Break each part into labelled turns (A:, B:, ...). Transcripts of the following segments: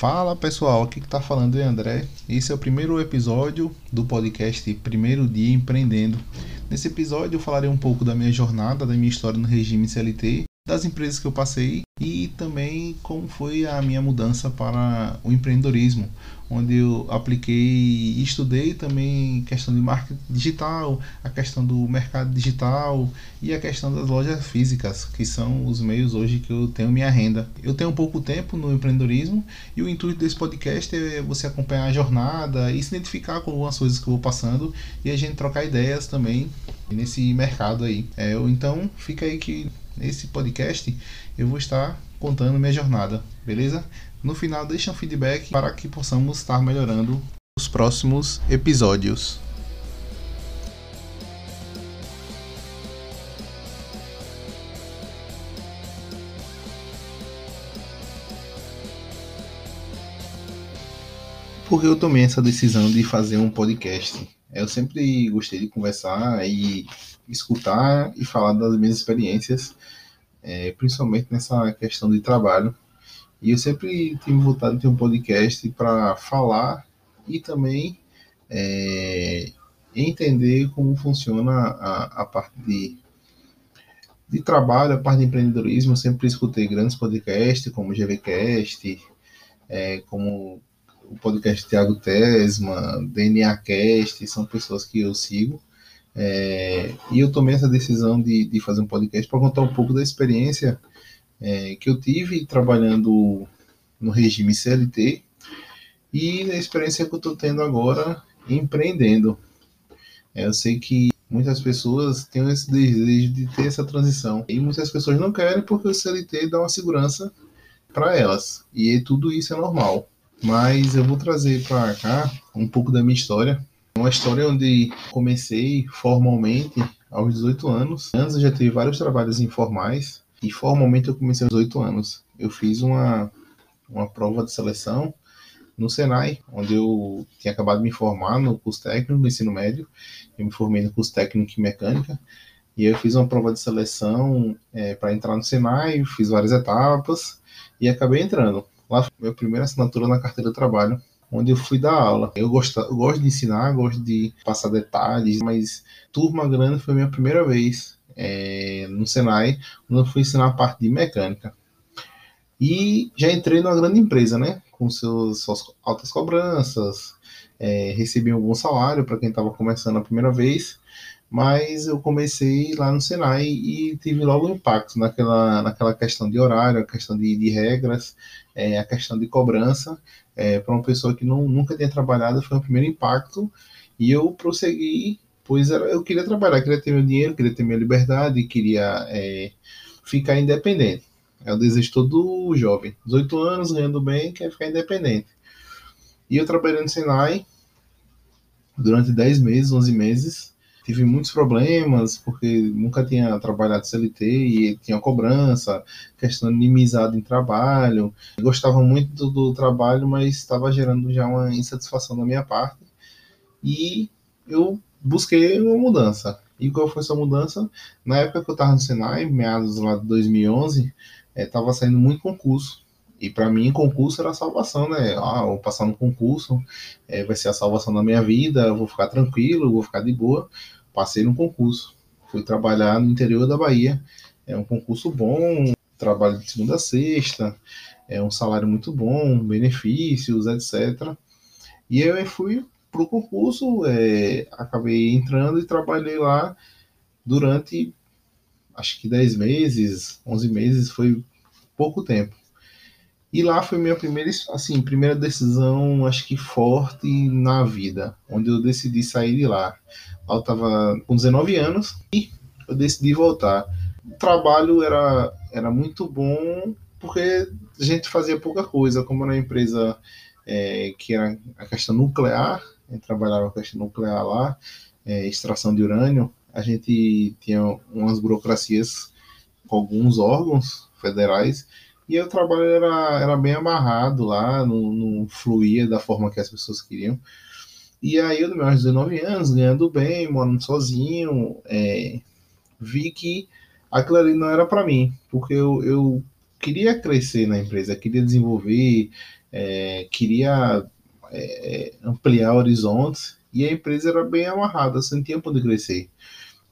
A: Fala pessoal, aqui que tá falando é André. Esse é o primeiro episódio do podcast Primeiro Dia Empreendendo. Nesse episódio eu falarei um pouco da minha jornada, da minha história no regime CLT das empresas que eu passei e também como foi a minha mudança para o empreendedorismo, onde eu apliquei e estudei também questão de marketing digital, a questão do mercado digital e a questão das lojas físicas, que são os meios hoje que eu tenho minha renda. Eu tenho pouco tempo no empreendedorismo e o intuito desse podcast é você acompanhar a jornada e se identificar com algumas coisas que eu vou passando e a gente trocar ideias também nesse mercado aí. É, então fica aí que nesse podcast eu vou estar contando minha jornada, beleza? No final, deixa um feedback para que possamos estar melhorando os próximos episódios. Porque eu tomei essa decisão de fazer um podcast. Eu sempre gostei de conversar e escutar e falar das minhas experiências, é, principalmente nessa questão de trabalho. E eu sempre tive vontade de ter um podcast para falar e também é, entender como funciona a, a parte de, de trabalho, a parte de empreendedorismo. Eu sempre escutei grandes podcasts, como o GVCast, é, como o podcast Thiago Tesma, DNAcast, são pessoas que eu sigo. É, e eu tomei essa decisão de, de fazer um podcast para contar um pouco da experiência é, que eu tive trabalhando no regime CLT e da experiência que eu estou tendo agora empreendendo. É, eu sei que muitas pessoas têm esse desejo de ter essa transição e muitas pessoas não querem porque o CLT dá uma segurança para elas e tudo isso é normal. Mas eu vou trazer para cá um pouco da minha história uma história onde comecei formalmente aos 18 anos. Antes eu já tive vários trabalhos informais e formalmente eu comecei aos 18 anos. Eu fiz uma, uma prova de seleção no Senai, onde eu tinha acabado de me formar no curso técnico no ensino médio. Eu me formei no curso técnico em mecânica. E eu fiz uma prova de seleção é, para entrar no Senai, fiz várias etapas e acabei entrando. Lá foi minha primeira assinatura na carteira de trabalho onde eu fui dar aula. Eu gosto, eu gosto de ensinar, gosto de passar detalhes, mas turma grande foi minha primeira vez é, no Senai, quando eu fui ensinar a parte de mecânica. E já entrei numa grande empresa, né? Com seus, suas altas cobranças, é, recebi um bom salário para quem estava começando a primeira vez, mas eu comecei lá no Senai e tive logo um impacto naquela, naquela questão de horário, a questão de, de regras, é, a questão de cobrança, é, para uma pessoa que não, nunca tinha trabalhado, foi o primeiro impacto, e eu prossegui, pois era, eu queria trabalhar, queria ter meu dinheiro, queria ter minha liberdade, queria é, ficar independente. É o desejo todo jovem, 18 anos, ganhando bem, quer ficar independente. E eu trabalhei no Senai durante 10 meses, 11 meses, tive muitos problemas, porque nunca tinha trabalhado CLT e tinha cobrança, questão de em trabalho. gostava muito do, do trabalho, mas estava gerando já uma insatisfação da minha parte. E eu busquei uma mudança. E qual foi essa mudança? Na época que eu estava no Senai, meados lá de 2011, estava é, saindo muito concurso. E para mim, concurso era a salvação, né? Ah, vou passar no concurso, é, vai ser a salvação da minha vida, vou ficar tranquilo, vou ficar de boa. Passei no concurso. Fui trabalhar no interior da Bahia. É um concurso bom, trabalho de segunda a sexta, é um salário muito bom, benefícios, etc. E eu fui para o concurso, é, acabei entrando e trabalhei lá durante acho que 10 meses, 11 meses, foi pouco tempo. E lá foi minha primeira, assim, primeira decisão, acho que forte na vida, onde eu decidi sair de lá. Eu estava com 19 anos e eu decidi voltar. O trabalho era, era muito bom porque a gente fazia pouca coisa, como na empresa é, que era a questão nuclear, a gente trabalhava a questão nuclear lá, é, extração de urânio, a gente tinha umas burocracias com alguns órgãos federais e o trabalho era, era bem amarrado lá, não fluía da forma que as pessoas queriam. E aí, eu, nos meus 19 anos, ganhando bem, morando sozinho, é, vi que aquilo ali não era para mim, porque eu, eu queria crescer na empresa, queria desenvolver, é, queria é, ampliar horizontes e a empresa era bem amarrada, não tinha poder crescer.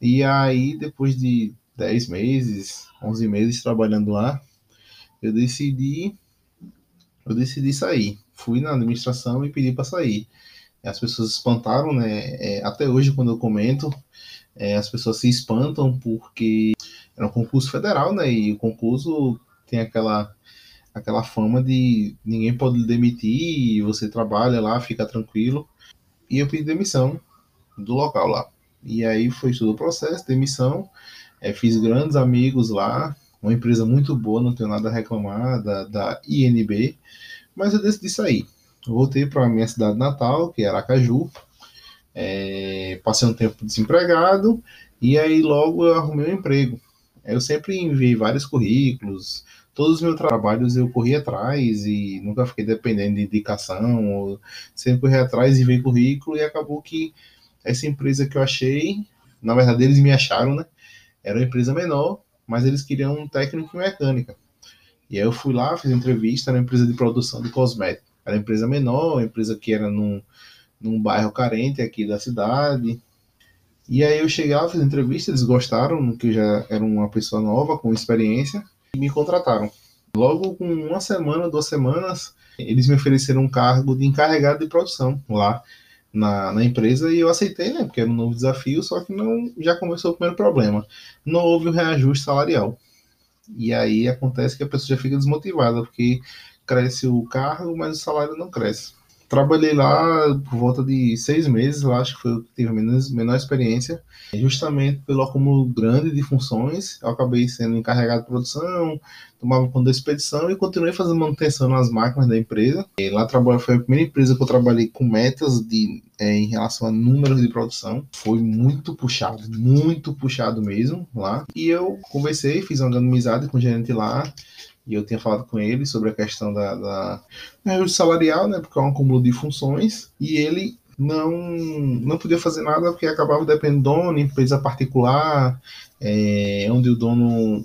A: E aí, depois de 10 meses, 11 meses trabalhando lá, eu decidi eu decidi sair. Fui na administração e pedi para sair. As pessoas espantaram, né? É, até hoje, quando eu comento, é, as pessoas se espantam porque era um concurso federal, né? E o concurso tem aquela aquela fama de ninguém pode demitir, você trabalha lá, fica tranquilo. E eu pedi demissão do local lá. E aí foi todo o processo, demissão. É, fiz grandes amigos lá, uma empresa muito boa, não tenho nada a reclamar da, da INB, mas eu decidi sair. Voltei para a minha cidade natal, que é Aracaju, é, passei um tempo desempregado e aí logo eu arrumei um emprego. Eu sempre enviei vários currículos, todos os meus trabalhos eu corri atrás e nunca fiquei dependendo de indicação, sempre corri atrás e veio currículo e acabou que essa empresa que eu achei, na verdade eles me acharam, né? Era uma empresa menor, mas eles queriam um técnico em mecânica. E aí eu fui lá, fiz entrevista, era uma empresa de produção de cosméticos. Era uma empresa menor, uma empresa que era num, num bairro carente aqui da cidade. E aí eu cheguei lá, fiz entrevista, eles gostaram, que eu já era uma pessoa nova, com experiência, e me contrataram. Logo com uma semana, duas semanas, eles me ofereceram um cargo de encarregado de produção lá na, na empresa e eu aceitei, né? Porque era um novo desafio, só que não já começou o primeiro problema. Não houve o um reajuste salarial. E aí acontece que a pessoa já fica desmotivada, porque cresce o cargo, mas o salário não cresce. Trabalhei lá por volta de seis meses, lá acho que foi o que tive menos, menor experiência, justamente pelo acúmulo grande de funções. Eu acabei sendo encarregado de produção, tomava conta da expedição e continuei fazendo manutenção nas máquinas da empresa. E lá trabalhei, foi a primeira empresa que eu trabalhei com metas de, é, em relação a números de produção. Foi muito puxado, muito puxado mesmo lá. E eu conversei, fiz uma amizade com o gerente lá e eu tinha falado com ele sobre a questão da, da ajuste salarial, né, porque é um acúmulo de funções, e ele não não podia fazer nada porque acabava dependendo do dono, empresa particular, é, onde o dono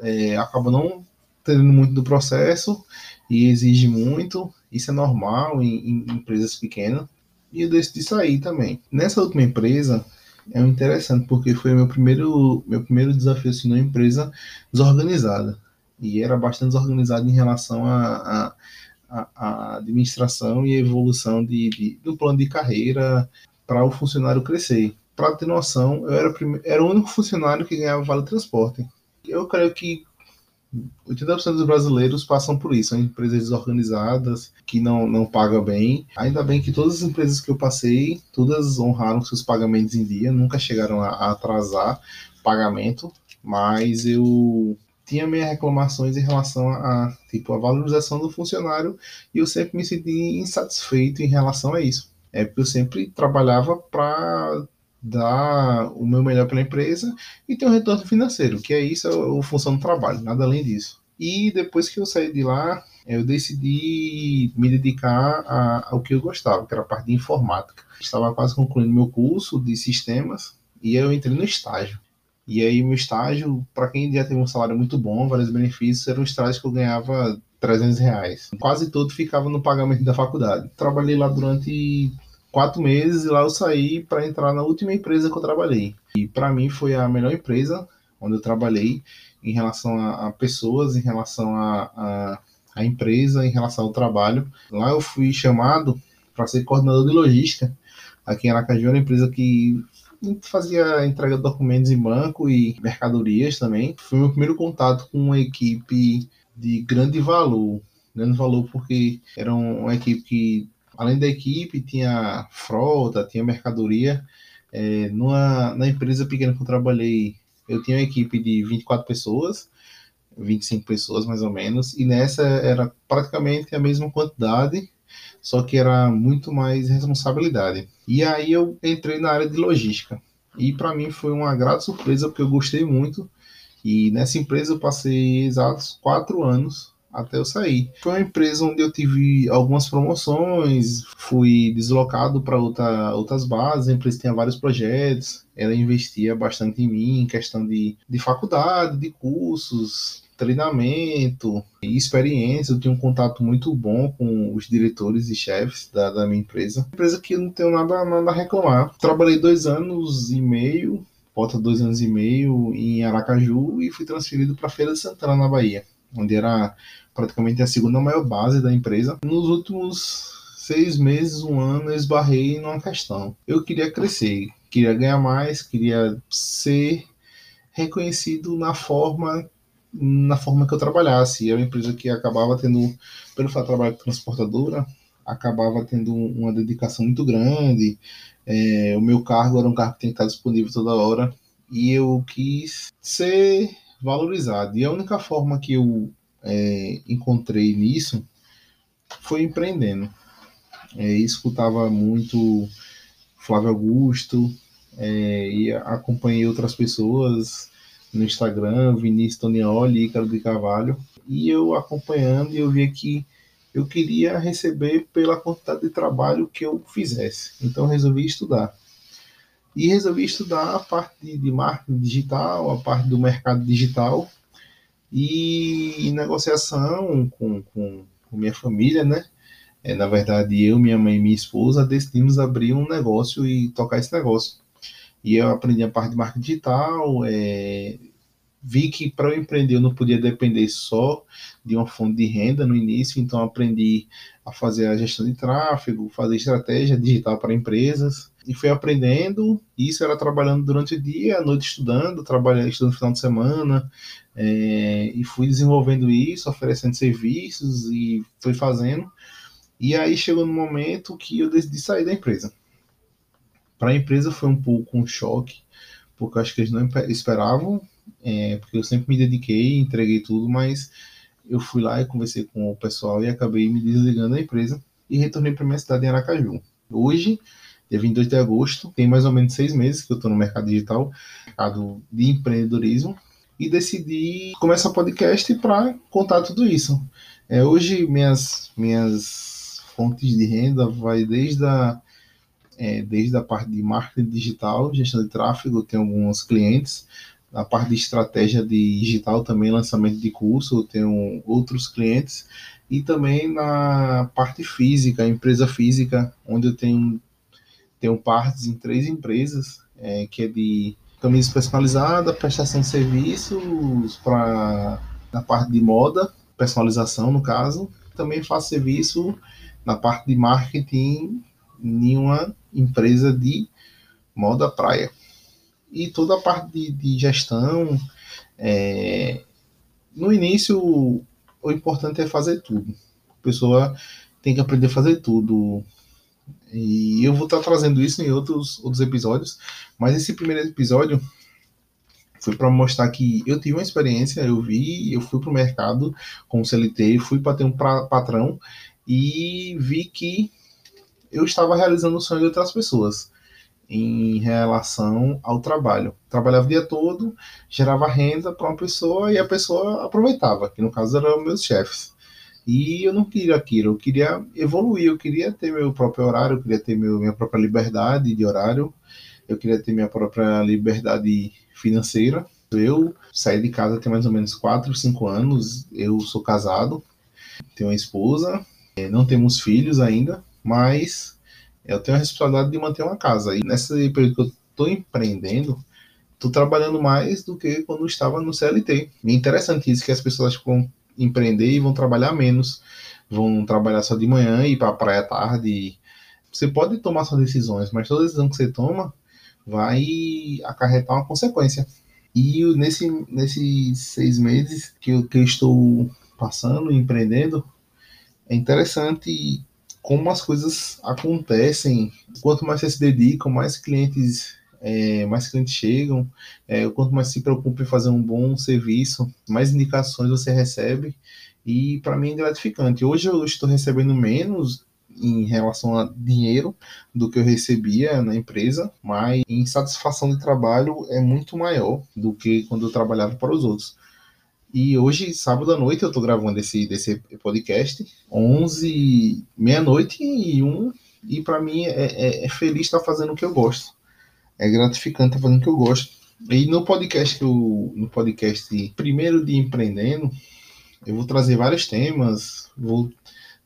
A: é, acaba não tendo muito do processo e exige muito, isso é normal em, em empresas pequenas, e eu decidi sair também. Nessa última empresa, é interessante porque foi meu primeiro meu primeiro desafio assim, numa empresa desorganizada e era bastante desorganizado em relação à administração e evolução de, de, do plano de carreira para o funcionário crescer. Para ter noção, eu era, era o único funcionário que ganhava vale transporte. Eu creio que 80% dos brasileiros passam por isso, são empresas desorganizadas, que não, não pagam bem. Ainda bem que todas as empresas que eu passei, todas honraram seus pagamentos em dia, nunca chegaram a, a atrasar pagamento, mas eu tinha minhas reclamações em relação a, tipo, a valorização do funcionário e eu sempre me senti insatisfeito em relação a isso. É porque eu sempre trabalhava para dar o meu melhor para a empresa e ter um retorno financeiro, que é isso a, a função do trabalho, nada além disso. E depois que eu saí de lá, eu decidi me dedicar a, ao que eu gostava, que era a parte de informática. Estava quase concluindo meu curso de sistemas e eu entrei no estágio. E aí, meu estágio, para quem já teve um salário muito bom, vários benefícios, era um estágio que eu ganhava 300 reais. Quase todo ficava no pagamento da faculdade. Trabalhei lá durante quatro meses e lá eu saí para entrar na última empresa que eu trabalhei. E para mim foi a melhor empresa onde eu trabalhei em relação a, a pessoas, em relação a, a, a, empresa, em relação ao trabalho. Lá eu fui chamado para ser coordenador de logística. Aqui em Aracaju, uma empresa que fazia entrega de documentos em banco e mercadorias também. Foi meu primeiro contato com uma equipe de grande valor. Grande valor porque era uma equipe que, além da equipe, tinha frota, tinha mercadoria. É, numa, na empresa pequena que eu trabalhei, eu tinha uma equipe de 24 pessoas, 25 pessoas mais ou menos, e nessa era praticamente a mesma quantidade só que era muito mais responsabilidade. E aí eu entrei na área de logística. E para mim foi uma grata surpresa, porque eu gostei muito. E nessa empresa eu passei exatos quatro anos até eu sair. Foi uma empresa onde eu tive algumas promoções, fui deslocado para outra, outras bases, a empresa tinha vários projetos, ela investia bastante em mim, em questão de, de faculdade, de cursos, treinamento e experiência. Eu tinha um contato muito bom com os diretores e chefes da, da minha empresa. Empresa que eu não tenho nada, nada a reclamar. Trabalhei dois anos e meio, volta dois anos e meio em Aracaju e fui transferido para Feira de Santana, na Bahia, onde era praticamente a segunda maior base da empresa. Nos últimos seis meses, um ano, eu esbarrei numa questão. Eu queria crescer, queria ganhar mais, queria ser reconhecido na forma na forma que eu trabalhasse. É uma empresa que acabava tendo, pelo fato de trabalhar com transportadora, acabava tendo uma dedicação muito grande. É, o meu cargo era um cargo que tem que estar disponível toda hora e eu quis ser valorizado. E a única forma que eu é, encontrei nisso foi empreendendo. É, escutava muito Flávio Augusto é, e acompanhei outras pessoas no Instagram, Vinícius Tonioli, Ícaro de Carvalho, e eu acompanhando e eu via que eu queria receber pela quantidade de trabalho que eu fizesse. Então resolvi estudar. E resolvi estudar a parte de marketing digital, a parte do mercado digital e negociação com, com, com minha família, né? É, na verdade, eu, minha mãe e minha esposa decidimos abrir um negócio e tocar esse negócio. E eu aprendi a parte de marketing digital, é, vi que para eu empreender eu não podia depender só de uma fonte de renda no início, então aprendi a fazer a gestão de tráfego, fazer estratégia digital para empresas e fui aprendendo. Isso era trabalhando durante o dia, à noite estudando, trabalhando estudando no final de semana é, e fui desenvolvendo isso, oferecendo serviços e fui fazendo. E aí chegou no momento que eu decidi sair da empresa. Para a empresa foi um pouco um choque, porque acho que eles não esperavam, é, porque eu sempre me dediquei, entreguei tudo, mas eu fui lá e conversei com o pessoal e acabei me desligando da empresa e retornei para minha cidade em Aracaju. Hoje, dia 22 de agosto, tem mais ou menos seis meses que eu estou no mercado digital, mercado de empreendedorismo, e decidi começar podcast para contar tudo isso. É, hoje, minhas, minhas fontes de renda vai desde a é, desde a parte de marketing digital, gestão de tráfego, tenho alguns clientes. Na parte de estratégia digital também, lançamento de curso, eu tenho outros clientes. E também na parte física, empresa física, onde eu tenho, tenho partes em três empresas, é, que é de camisa personalizada, prestação de serviços para na parte de moda, personalização no caso. Também faço serviço na parte de marketing em uma empresa de moda praia. E toda a parte de, de gestão, é, no início, o importante é fazer tudo. A pessoa tem que aprender a fazer tudo. E eu vou estar trazendo isso em outros, outros episódios, mas esse primeiro episódio foi para mostrar que eu tive uma experiência, eu vi, eu fui para o mercado com o CLT, fui para ter um patrão e vi que eu estava realizando o sonho de outras pessoas em relação ao trabalho. Trabalhava o dia todo, gerava renda para uma pessoa e a pessoa aproveitava, que no caso eram meus chefes. E eu não queria aquilo, eu queria evoluir, eu queria ter meu próprio horário, eu queria ter meu, minha própria liberdade de horário, eu queria ter minha própria liberdade financeira. Eu saí de casa tem mais ou menos 4, 5 anos, eu sou casado, tenho uma esposa, não temos filhos ainda, mas eu tenho a responsabilidade de manter uma casa. E nessa período que eu estou empreendendo, estou trabalhando mais do que quando estava no CLT. E é interessante isso que as pessoas vão empreender e vão trabalhar menos, vão trabalhar só de manhã e ir para a praia tarde. Você pode tomar suas decisões, mas toda decisão que você toma vai acarretar uma consequência. E nesse, nesses seis meses que eu, que eu estou passando, empreendendo, é interessante como as coisas acontecem. Quanto mais você se dedica, mais clientes, é, mais clientes chegam, é, quanto mais se preocupa em fazer um bom serviço, mais indicações você recebe. E para mim é gratificante. Hoje eu estou recebendo menos em relação a dinheiro do que eu recebia na empresa, mas em satisfação de trabalho é muito maior do que quando eu trabalhava para os outros. E hoje, sábado à noite, eu tô gravando esse, desse podcast, 11, meia-noite e um, e para mim é, é, é, feliz estar fazendo o que eu gosto. É gratificante estar fazendo o que eu gosto. E no podcast no podcast primeiro de empreendendo, eu vou trazer vários temas, vou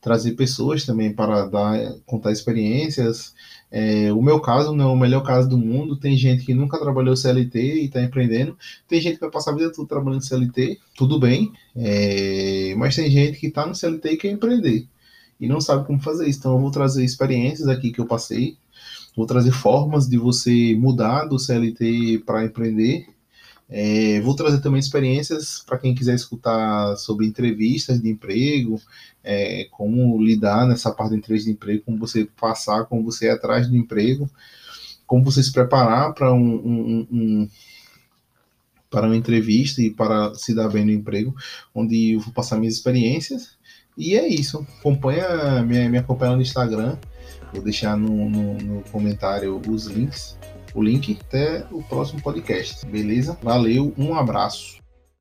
A: trazer pessoas também para dar, contar experiências. É, o meu caso não é o melhor caso do mundo. Tem gente que nunca trabalhou CLT e está empreendendo. Tem gente que vai passar a vida toda trabalhando CLT, tudo bem. É, mas tem gente que está no CLT e quer empreender e não sabe como fazer isso. Então eu vou trazer experiências aqui que eu passei. Vou trazer formas de você mudar do CLT para empreender é, vou trazer também experiências para quem quiser escutar sobre entrevistas de emprego, é, como lidar nessa parte de entrevista de emprego, como você passar, como você ir atrás do emprego, como você se preparar para um, um, um para uma entrevista e para se dar bem no emprego, onde eu vou passar minhas experiências. E é isso. Acompanha, me, me acompanha no Instagram. Vou deixar no, no, no comentário os links o link até o próximo podcast. Beleza? Valeu, um abraço.